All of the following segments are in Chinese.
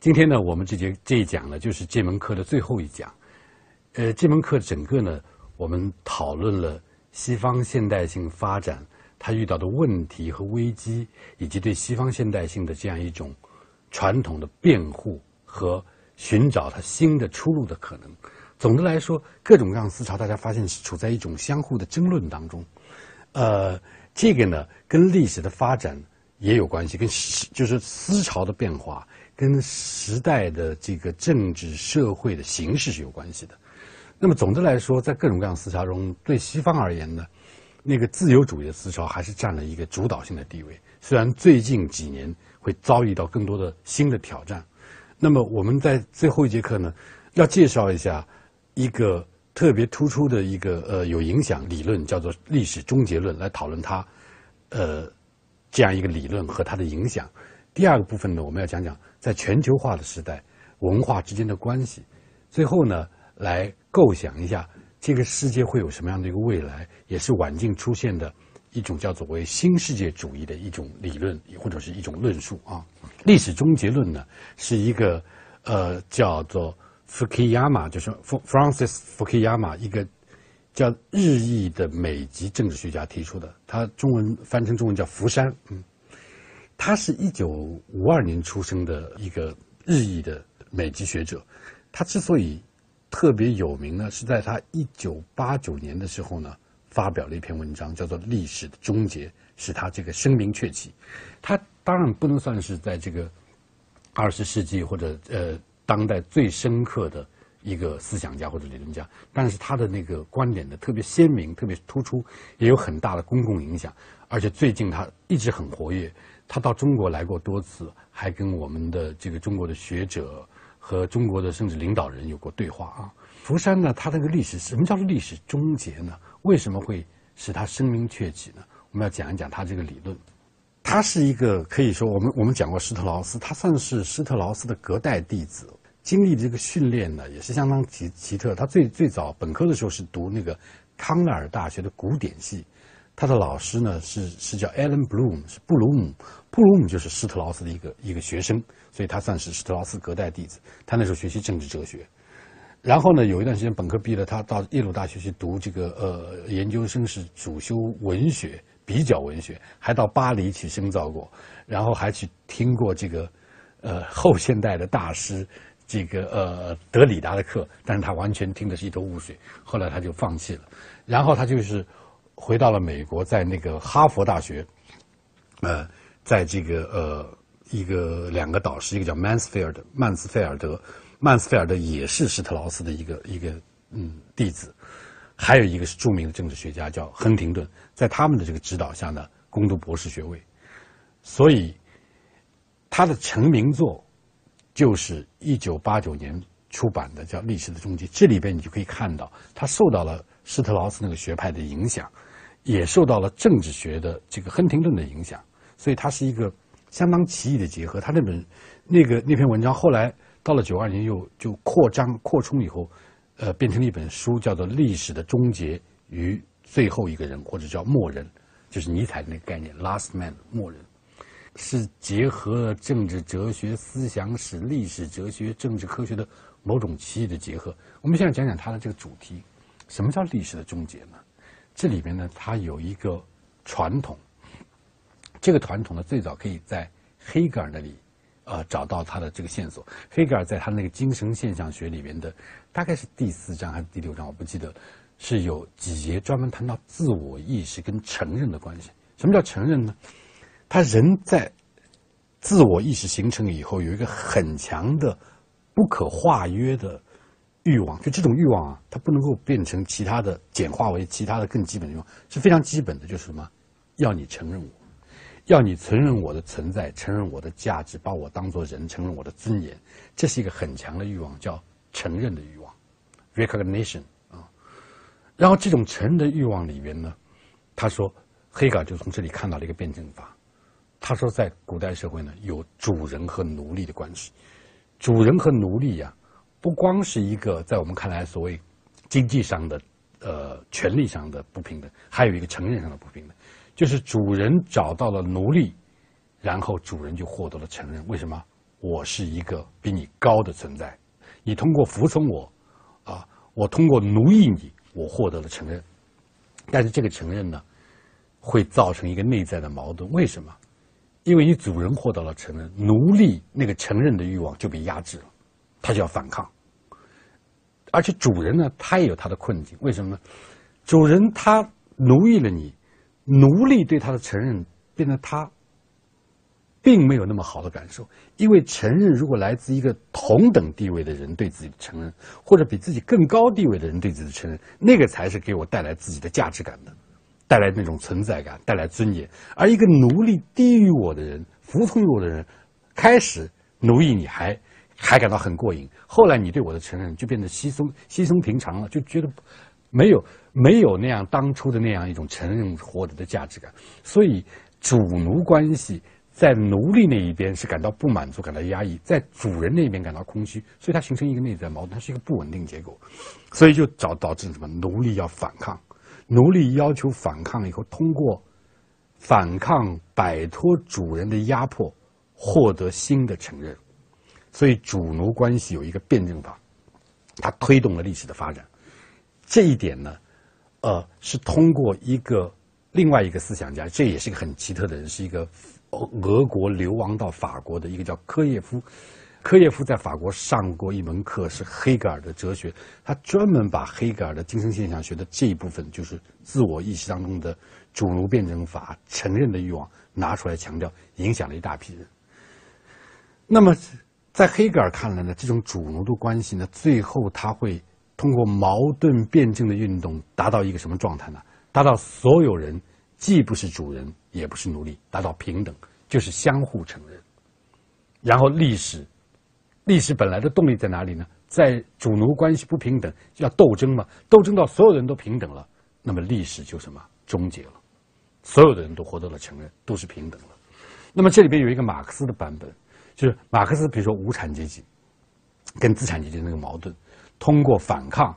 今天呢，我们这节这一讲呢，就是这门课的最后一讲。呃，这门课整个呢，我们讨论了西方现代性发展它遇到的问题和危机，以及对西方现代性的这样一种传统的辩护和寻找它新的出路的可能。总的来说，各种各样思潮，大家发现是处在一种相互的争论当中。呃，这个呢，跟历史的发展也有关系，跟就是思潮的变化。跟时代的这个政治社会的形势是有关系的。那么总的来说，在各种各样思潮中，对西方而言呢，那个自由主义的思潮还是占了一个主导性的地位。虽然最近几年会遭遇到更多的新的挑战。那么我们在最后一节课呢，要介绍一下一个特别突出的一个呃有影响理论，叫做历史终结论，来讨论它呃这样一个理论和它的影响。第二个部分呢，我们要讲讲。在全球化的时代，文化之间的关系，最后呢，来构想一下这个世界会有什么样的一个未来，也是晚近出现的一种叫做为新世界主义的一种理论或者是一种论述啊。历史终结论呢，是一个呃叫做 Fukuyama，就是 Francis Fukuyama 一个叫日裔的美籍政治学家提出的，他中文翻成中文叫福山，嗯。他是一九五二年出生的一个日裔的美籍学者，他之所以特别有名呢，是在他一九八九年的时候呢，发表了一篇文章，叫做《历史的终结》，使他这个声名鹊起。他当然不能算是在这个二十世纪或者呃当代最深刻的一个思想家或者理论家，但是他的那个观点呢特别鲜明、特别突出，也有很大的公共影响，而且最近他一直很活跃。他到中国来过多次，还跟我们的这个中国的学者和中国的甚至领导人有过对话啊。福山呢，他那个历史什么叫做历史终结呢？为什么会使他声名鹊起呢？我们要讲一讲他这个理论。他是一个可以说，我们我们讲过施特劳斯，他算是施特劳斯的隔代弟子，经历的这个训练呢也是相当奇奇特。他最最早本科的时候是读那个康奈尔大学的古典系。他的老师呢是是叫 Alan Bloom，是布鲁姆，布鲁姆就是施特劳斯的一个一个学生，所以他算是施特劳斯隔代弟子。他那时候学习政治哲学，然后呢有一段时间本科毕业了，他到耶鲁大学去读这个呃研究生，是主修文学，比较文学，还到巴黎去深造过，然后还去听过这个呃后现代的大师这个呃德里达的课，但是他完全听的是一头雾水，后来他就放弃了，然后他就是。回到了美国，在那个哈佛大学，呃，在这个呃一个两个导师，一个叫曼斯菲尔德，曼斯菲尔德，曼斯菲尔德也是施特劳斯的一个一个嗯弟子，还有一个是著名的政治学家叫亨廷顿，在他们的这个指导下呢，攻读博士学位，所以他的成名作就是一九八九年出版的叫《历史的终结》，这里边你就可以看到他受到了施特劳斯那个学派的影响。也受到了政治学的这个亨廷顿的影响，所以它是一个相当奇异的结合。他那本那个那篇文章后来到了九二年又就扩张扩充以后，呃，变成了一本书，叫做《历史的终结与最后一个人》，或者叫“末人”，就是尼采那个概念 “last man”，末人，是结合了政治哲学、思想史、历史哲学、政治科学的某种奇异的结合。我们现在讲讲它的这个主题：什么叫历史的终结呢？这里边呢，它有一个传统。这个传统呢，最早可以在黑格尔那里，呃，找到他的这个线索。黑格尔在他那个精神现象学里面的，大概是第四章还是第六章，我不记得，是有几节专门谈到自我意识跟承认的关系。什么叫承认呢？他人在自我意识形成以后，有一个很强的、不可化约的。欲望就这种欲望啊，它不能够变成其他的，简化为其他的更基本的欲望，是非常基本的，就是什么？要你承认我，要你承认我的存在，承认我的价值，把我当做人，承认我的尊严，这是一个很强的欲望，叫承认的欲望，recognition 啊。然后这种承认的欲望里面呢，他说，黑格尔就从这里看到了一个辩证法。他说，在古代社会呢，有主人和奴隶的关系，主人和奴隶呀。不光是一个在我们看来所谓经济上的、呃权利上的不平等，还有一个承认上的不平等，就是主人找到了奴隶，然后主人就获得了承认。为什么？我是一个比你高的存在，你通过服从我，啊，我通过奴役你，我获得了承认。但是这个承认呢，会造成一个内在的矛盾。为什么？因为你主人获得了承认，奴隶那个承认的欲望就被压制了，他就要反抗。而且主人呢，他也有他的困境。为什么呢？主人他奴役了你，奴隶对他的承认变得他。并没有那么好的感受，因为承认如果来自一个同等地位的人对自己的承认，或者比自己更高地位的人对自己的承认，那个才是给我带来自己的价值感的，带来那种存在感，带来尊严。而一个奴隶低于我的人，服从于我的人，开始奴役你还还还感到很过瘾，后来你对我的承认就变得稀松稀松平常了，就觉得没有没有那样当初的那样一种承认获得的价值感，所以主奴关系。在奴隶那一边是感到不满足、感到压抑，在主人那边感到空虚，所以它形成一个内在矛盾，它是一个不稳定结构，所以就导导致什么？奴隶要反抗，奴隶要求反抗以后，通过反抗摆脱主人的压迫，获得新的承认，所以主奴关系有一个辩证法，它推动了历史的发展。这一点呢，呃，是通过一个另外一个思想家，这也是一个很奇特的人，是一个。俄国流亡到法国的一个叫科耶夫，科耶夫在法国上过一门课，是黑格尔的哲学。他专门把黑格尔的精神现象学的这一部分，就是自我意识当中的主奴辩证法、承认的欲望拿出来强调，影响了一大批人。那么，在黑格尔看来呢，这种主奴的关系呢，最后他会通过矛盾辩证的运动，达到一个什么状态呢？达到所有人既不是主人。也不是奴隶，达到平等，就是相互承认。然后历史，历史本来的动力在哪里呢？在主奴关系不平等，要斗争嘛？斗争到所有人都平等了，那么历史就什么终结了？所有的人都获得了承认，都是平等了。那么这里边有一个马克思的版本，就是马克思，比如说无产阶级跟资产阶级那个矛盾，通过反抗、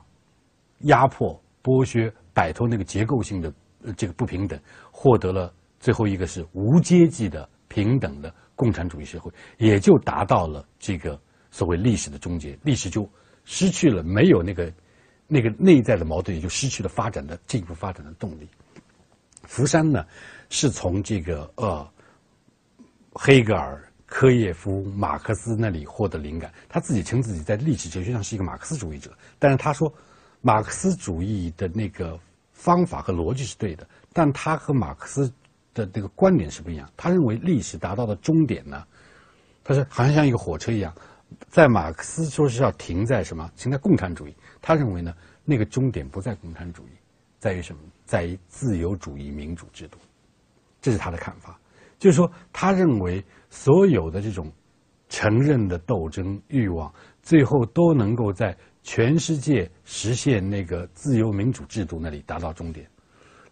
压迫、剥削，摆脱那个结构性的这个不平等，获得了。最后一个是无阶级的平等的共产主义社会，也就达到了这个所谓历史的终结，历史就失去了没有那个那个内在的矛盾，也就失去了发展的进一步发展的动力。福山呢，是从这个呃黑格尔、科耶夫、马克思那里获得灵感，他自己称自己在历史哲学上是一个马克思主义者，但是他说马克思主义的那个方法和逻辑是对的，但他和马克思。的那个观点是不一样。他认为历史达到的终点呢，他说好像像一个火车一样，在马克思说是要停在什么？停在共产主义。他认为呢，那个终点不在共产主义，在于什么？在于自由主义民主制度。这是他的看法。就是说，他认为所有的这种承认的斗争欲望，最后都能够在全世界实现那个自由民主制度那里达到终点。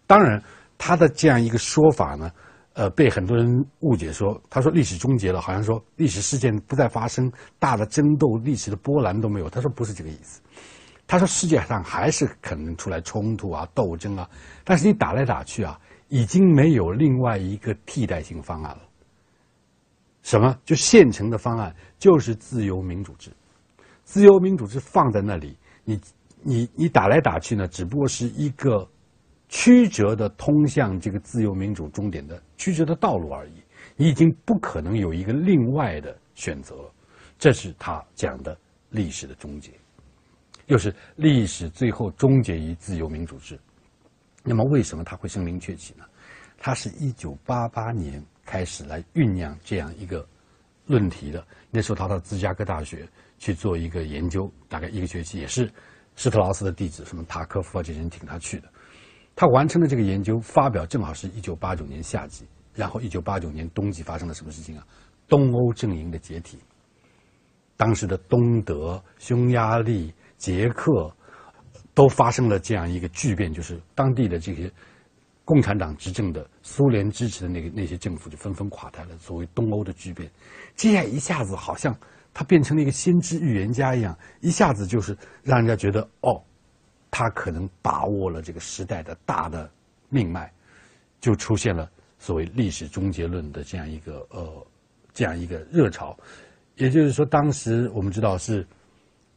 当然。他的这样一个说法呢，呃，被很多人误解说，他说历史终结了，好像说历史事件不再发生，大的争斗、历史的波澜都没有。他说不是这个意思，他说世界上还是可能出来冲突啊、斗争啊，但是你打来打去啊，已经没有另外一个替代性方案了。什么？就现成的方案就是自由民主制，自由民主制放在那里，你你你打来打去呢，只不过是一个。曲折的通向这个自由民主终点的曲折的道路而已，你已经不可能有一个另外的选择了。这是他讲的历史的终结，又是历史最后终结于自由民主制。那么，为什么他会声名鹊起呢？他是一九八八年开始来酝酿这样一个论题的。那时候他到芝加哥大学去做一个研究，大概一个学期，也是施特劳斯的弟子，什么塔科夫啊这些人请他去的。他完成了这个研究，发表正好是一九八九年夏季，然后一九八九年冬季发生了什么事情啊？东欧阵营的解体，当时的东德、匈牙利、捷克都发生了这样一个巨变，就是当地的这些共产党执政的、苏联支持的那个那些政府就纷纷垮台了。所谓东欧的巨变，这样一下子好像他变成了一个先知预言家一样，一下子就是让人家觉得哦。他可能把握了这个时代的大的命脉，就出现了所谓历史终结论的这样一个呃这样一个热潮，也就是说，当时我们知道是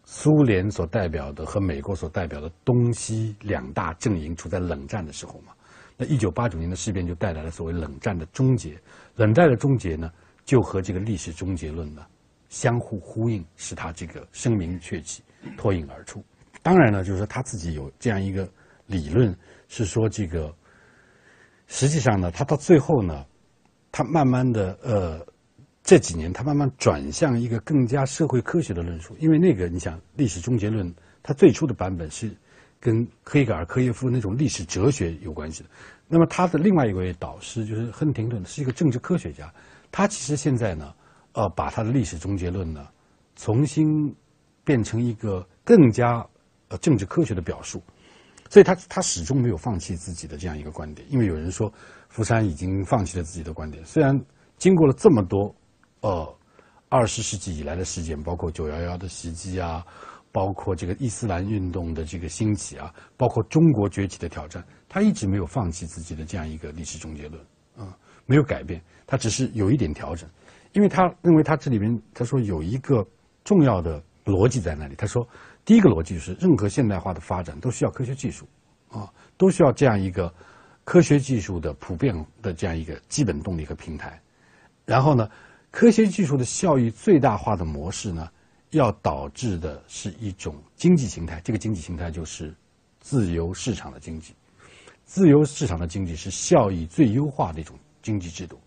苏联所代表的和美国所代表的东西两大阵营处在冷战的时候嘛。那一九八九年的事变就带来了所谓冷战的终结。冷战的终结呢，就和这个历史终结论呢相互呼应，使他这个声名鹊起，脱颖而出。当然呢，就是说他自己有这样一个理论，是说这个实际上呢，他到最后呢，他慢慢的呃。这几年，他慢慢转向一个更加社会科学的论述，因为那个你想，历史终结论，它最初的版本是跟黑格尔、科耶夫那种历史哲学有关系的。那么他的另外一位导师就是亨廷顿，是一个政治科学家。他其实现在呢，呃，把他的历史终结论呢，重新变成一个更加呃政治科学的表述。所以他他始终没有放弃自己的这样一个观点。因为有人说，福山已经放弃了自己的观点，虽然经过了这么多。呃，二十世纪以来的事件，包括九幺幺的袭击啊，包括这个伊斯兰运动的这个兴起啊，包括中国崛起的挑战，他一直没有放弃自己的这样一个历史终结论啊，没有改变，他只是有一点调整，因为他认为他这里面他说有一个重要的逻辑在那里，他说第一个逻辑就是任何现代化的发展都需要科学技术啊，都需要这样一个科学技术的普遍的这样一个基本动力和平台，然后呢。科学技术的效益最大化的模式呢，要导致的是一种经济形态。这个经济形态就是自由市场的经济。自由市场的经济是效益最优化的一种经济制度。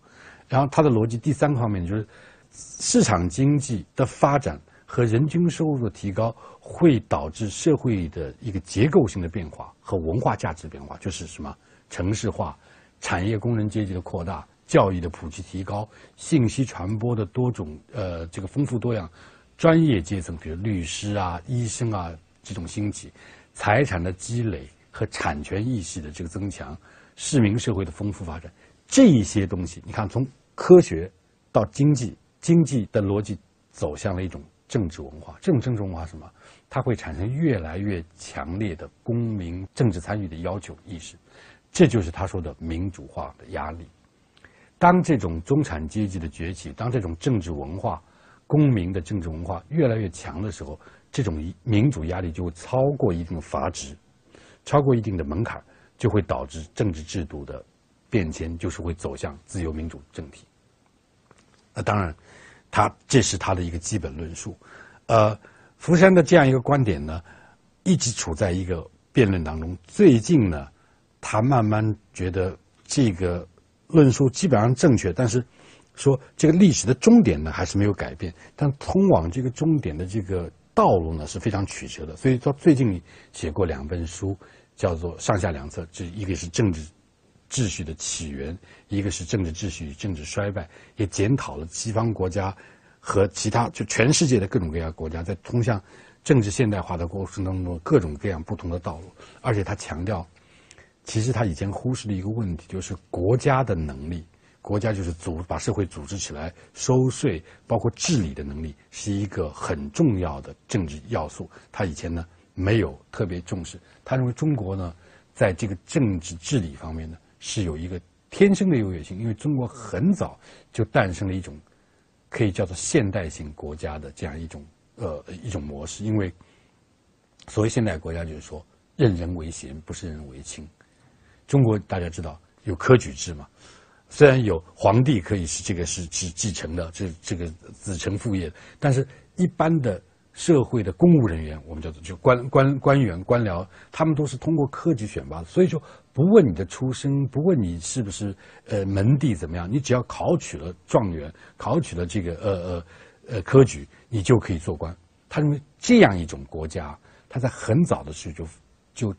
然后它的逻辑第三个方面就是，市场经济的发展和人均收入的提高会导致社会的一个结构性的变化和文化价值变化，就是什么城市化、产业工人阶级的扩大。教育的普及提高，信息传播的多种呃这个丰富多样，专业阶层比如律师啊、医生啊这种兴起，财产的积累和产权意识的这个增强，市民社会的丰富发展，这一些东西，你看从科学到经济，经济的逻辑走向了一种政治文化，这种政治文化什么？它会产生越来越强烈的公民政治参与的要求意识，这就是他说的民主化的压力。当这种中产阶级的崛起，当这种政治文化、公民的政治文化越来越强的时候，这种民主压力就会超过一定的阀值，超过一定的门槛，就会导致政治制度的变迁，就是会走向自由民主政体。那当然，他这是他的一个基本论述。呃，福山的这样一个观点呢，一直处在一个辩论当中。最近呢，他慢慢觉得这个。论述基本上正确，但是说这个历史的终点呢还是没有改变，但通往这个终点的这个道路呢是非常曲折的。所以说最近写过两本书，叫做上下两册，这一个是政治秩序的起源，一个是政治秩序与政治衰败，也检讨了西方国家和其他就全世界的各种各样国家在通向政治现代化的过程当中各种各样不同的道路，而且他强调。其实他以前忽视了一个问题，就是国家的能力，国家就是组把社会组织起来、收税，包括治理的能力，是一个很重要的政治要素。他以前呢没有特别重视，他认为中国呢在这个政治治理方面呢是有一个天生的优越性，因为中国很早就诞生了一种可以叫做现代性国家的这样一种呃一种模式。因为所谓现代国家，就是说任人唯贤，不是任人唯亲。中国大家知道有科举制嘛？虽然有皇帝可以是这个是是继承的，这这个子承父业，但是一般的社会的公务人员，我们叫做就官官官员官僚，他们都是通过科举选拔的，所以说不问你的出身，不问你是不是呃门第怎么样，你只要考取了状元，考取了这个呃呃呃科举，你就可以做官。他认为这样一种国家，他在很早的时候就就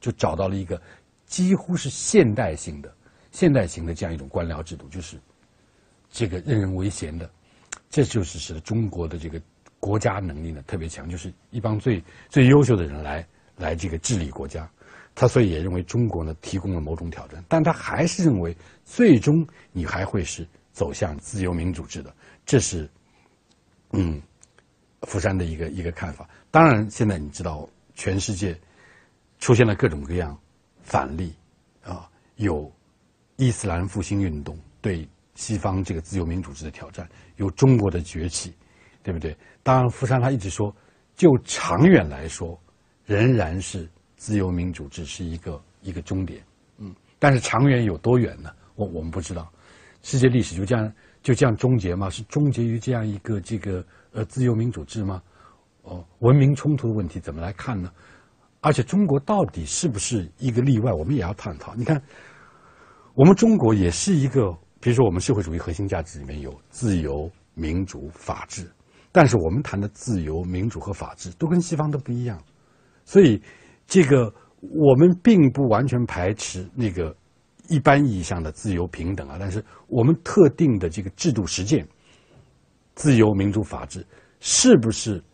就找到了一个。几乎是现代性的、现代型的这样一种官僚制度，就是这个任人唯贤的，这就是使得中国的这个国家能力呢特别强，就是一帮最最优秀的人来来这个治理国家。他所以也认为中国呢提供了某种挑战，但他还是认为最终你还会是走向自由民主制的。这是嗯，福山的一个一个看法。当然，现在你知道全世界出现了各种各样。反例啊，有伊斯兰复兴运动对西方这个自由民主制的挑战，有中国的崛起，对不对？当然，福山他一直说，就长远来说，仍然是自由民主制是一个一个终点。嗯，但是长远有多远呢？我我们不知道。世界历史就这样就这样终结吗？是终结于这样一个这个呃自由民主制吗？哦，文明冲突的问题怎么来看呢？而且中国到底是不是一个例外？我们也要探讨。你看，我们中国也是一个，比如说我们社会主义核心价值里面有自由、民主、法治，但是我们谈的自由、民主和法治都跟西方都不一样，所以这个我们并不完全排斥那个。一般意义上的自由平等啊，但是我们特定的这个制度实践，自由民主法治，是不是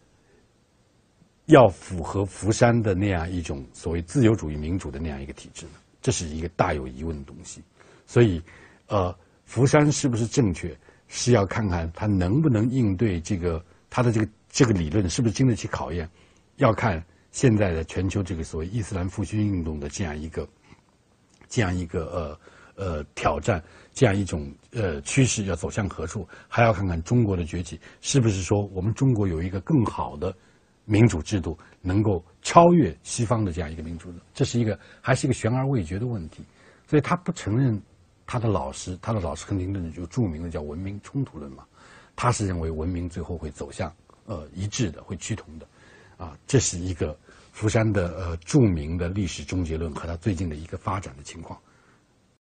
要符合福山的那样一种所谓自由主义民主的那样一个体制呢？这是一个大有疑问的东西。所以，呃，福山是不是正确，是要看看他能不能应对这个他的这个这个理论是不是经得起考验，要看现在的全球这个所谓伊斯兰复兴运动的这样一个。这样一个呃呃挑战，这样一种呃趋势要走向何处，还要看看中国的崛起是不是说我们中国有一个更好的民主制度，能够超越西方的这样一个民主制度，这是一个还是一个悬而未决的问题。所以他不承认他的老师，他的老师亨廷顿就著名的叫文明冲突论嘛，他是认为文明最后会走向呃一致的，会趋同的，啊，这是一个。福山的呃著名的历史终结论和他最近的一个发展的情况。